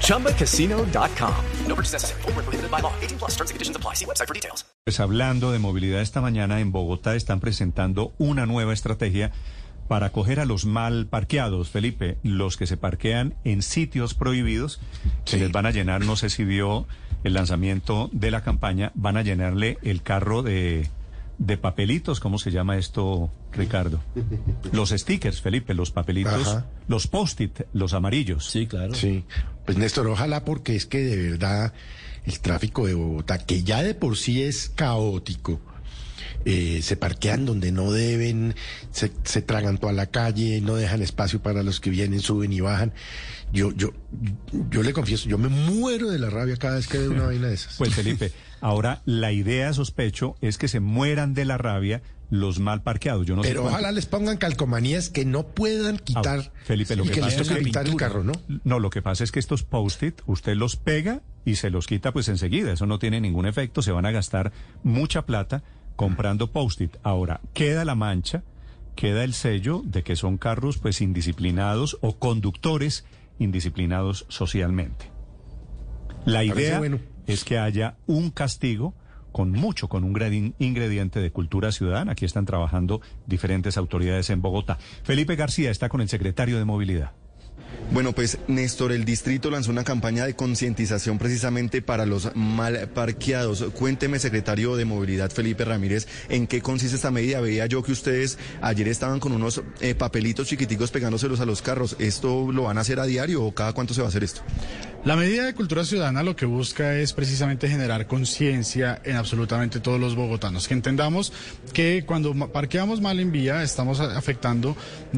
ChumbaCasino.com. No purchase necessary. Full prohibited by law. 18 plus terms and conditions apply. See website for details. Pues hablando de movilidad esta mañana en Bogotá están presentando una nueva estrategia para acoger a los mal parqueados, Felipe, los que se parquean en sitios prohibidos, se les van a llenar, no sé si vio el lanzamiento de la campaña, van a llenarle el carro de, de papelitos, ¿cómo se llama esto, Ricardo? Los stickers, Felipe, los papelitos, Ajá. los post-it, los amarillos. Sí, claro. Sí, pues Néstor, ojalá porque es que de verdad el tráfico de Bogotá, que ya de por sí es caótico, eh, se parquean donde no deben, se, se tragan toda la calle, no dejan espacio para los que vienen, suben y bajan. Yo, yo, yo le confieso, yo me muero de la rabia cada vez que veo una vaina de esas. Pues Felipe, ahora la idea, sospecho, es que se mueran de la rabia los mal parqueados. Yo no Pero ojalá les pongan calcomanías que no puedan quitar Ah, Felipe, lo y que pasa es toque pintar el carro, ¿no? No, lo que pasa es que estos post-it usted los pega y se los quita pues enseguida. Eso no tiene ningún efecto. Se van a gastar mucha plata comprando post-it. Ahora, queda la mancha, queda el sello de que son carros pues indisciplinados o conductores indisciplinados socialmente. La idea bueno. es que haya un castigo con mucho, con un gradin- ingrediente de cultura ciudadana. Aquí están trabajando diferentes autoridades en Bogotá. Felipe García está con el secretario de Movilidad. Bueno, pues Néstor, el distrito lanzó una campaña de concientización precisamente para los mal parqueados. Cuénteme, secretario de Movilidad Felipe Ramírez, ¿en qué consiste esta medida? Veía yo que ustedes ayer estaban con unos eh, papelitos chiquiticos pegándoselos a los carros. ¿Esto lo van a hacer a diario o cada cuánto se va a hacer esto? La medida de cultura ciudadana lo que busca es precisamente generar conciencia en absolutamente todos los bogotanos. Que entendamos que cuando parqueamos mal en vía estamos afectando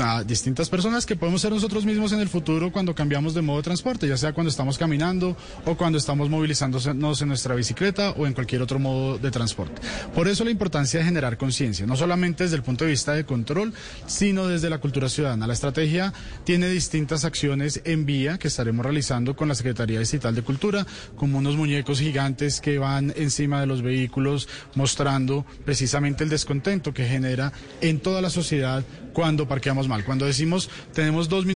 a distintas personas que podemos ser nosotros mismos en el futuro cuando cambiamos de modo de transporte, ya sea cuando estamos caminando o cuando estamos movilizándonos en nuestra bicicleta o en cualquier otro modo de transporte. Por eso la importancia de generar conciencia, no solamente desde el punto de vista de control, sino desde la cultura ciudadana. La estrategia tiene distintas acciones en vía que estaremos realizando con la Secretaría Distrital de Cultura, como unos muñecos gigantes que van encima de los vehículos mostrando precisamente el descontento que genera en toda la sociedad cuando parqueamos mal. Cuando decimos tenemos dos minutos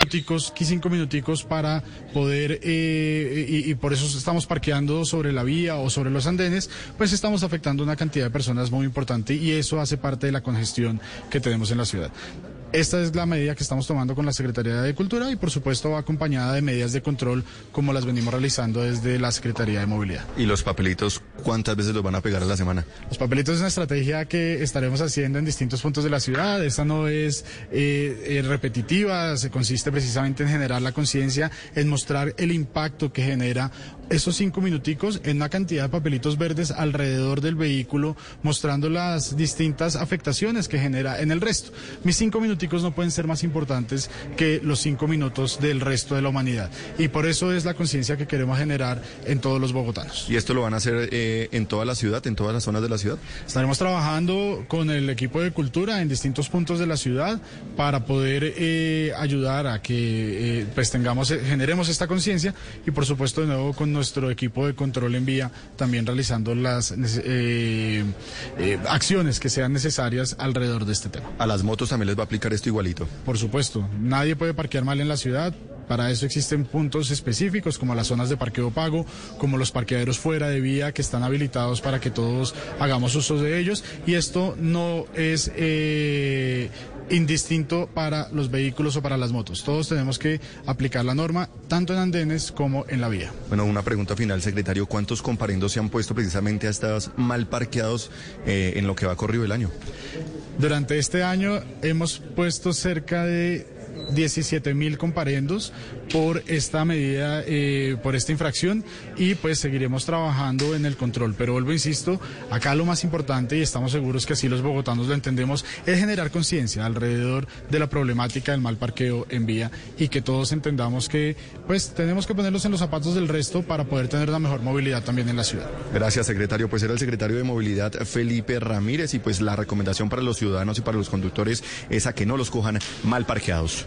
Minuticos, cinco minuticos para poder, eh, y, y por eso estamos parqueando sobre la vía o sobre los andenes, pues estamos afectando una cantidad de personas muy importante y eso hace parte de la congestión que tenemos en la ciudad. Esta es la medida que estamos tomando con la Secretaría de Cultura y por supuesto va acompañada de medidas de control como las venimos realizando desde la Secretaría de Movilidad. ¿Y los papelitos cuántas veces los van a pegar a la semana? Los papelitos es una estrategia que estaremos haciendo en distintos puntos de la ciudad. Esta no es eh, eh, repetitiva, se consiste precisamente en generar la conciencia, en mostrar el impacto que genera esos cinco minuticos en una cantidad de papelitos verdes alrededor del vehículo, mostrando las distintas afectaciones que genera en el resto. Mis cinco minuticos no pueden ser más importantes que los cinco minutos del resto de la humanidad. Y por eso es la conciencia que queremos generar en todos los bogotanos. ¿Y esto lo van a hacer eh, en toda la ciudad, en todas las zonas de la ciudad? Estaremos trabajando con el equipo de cultura en distintos puntos de la ciudad para poder eh, ayudar a que eh, pues tengamos, eh, generemos esta conciencia y por supuesto de nuevo con nuestro equipo de control en vía también realizando las eh, eh, acciones que sean necesarias alrededor de este tema. A las motos también les va a aplicar esto igualito. Por supuesto, nadie puede parquear mal en la ciudad. Para eso existen puntos específicos como las zonas de parqueo pago, como los parqueaderos fuera de vía que están habilitados para que todos hagamos uso de ellos y esto no es eh, indistinto para los vehículos o para las motos. Todos tenemos que aplicar la norma tanto en andenes como en la vía. Bueno, una pregunta final, secretario. ¿Cuántos comparendos se han puesto precisamente a estos mal parqueados eh, en lo que va corrido el año? Durante este año hemos puesto cerca de 17 mil comparendos por esta medida, eh, por esta infracción y pues seguiremos trabajando en el control. Pero vuelvo, insisto, acá lo más importante y estamos seguros que así los bogotanos lo entendemos es generar conciencia alrededor de la problemática del mal parqueo en vía y que todos entendamos que pues tenemos que ponerlos en los zapatos del resto para poder tener una mejor movilidad también en la ciudad. Gracias, secretario. Pues era el secretario de Movilidad Felipe Ramírez y pues la recomendación para los ciudadanos y para los conductores es a que no los cojan mal parqueados.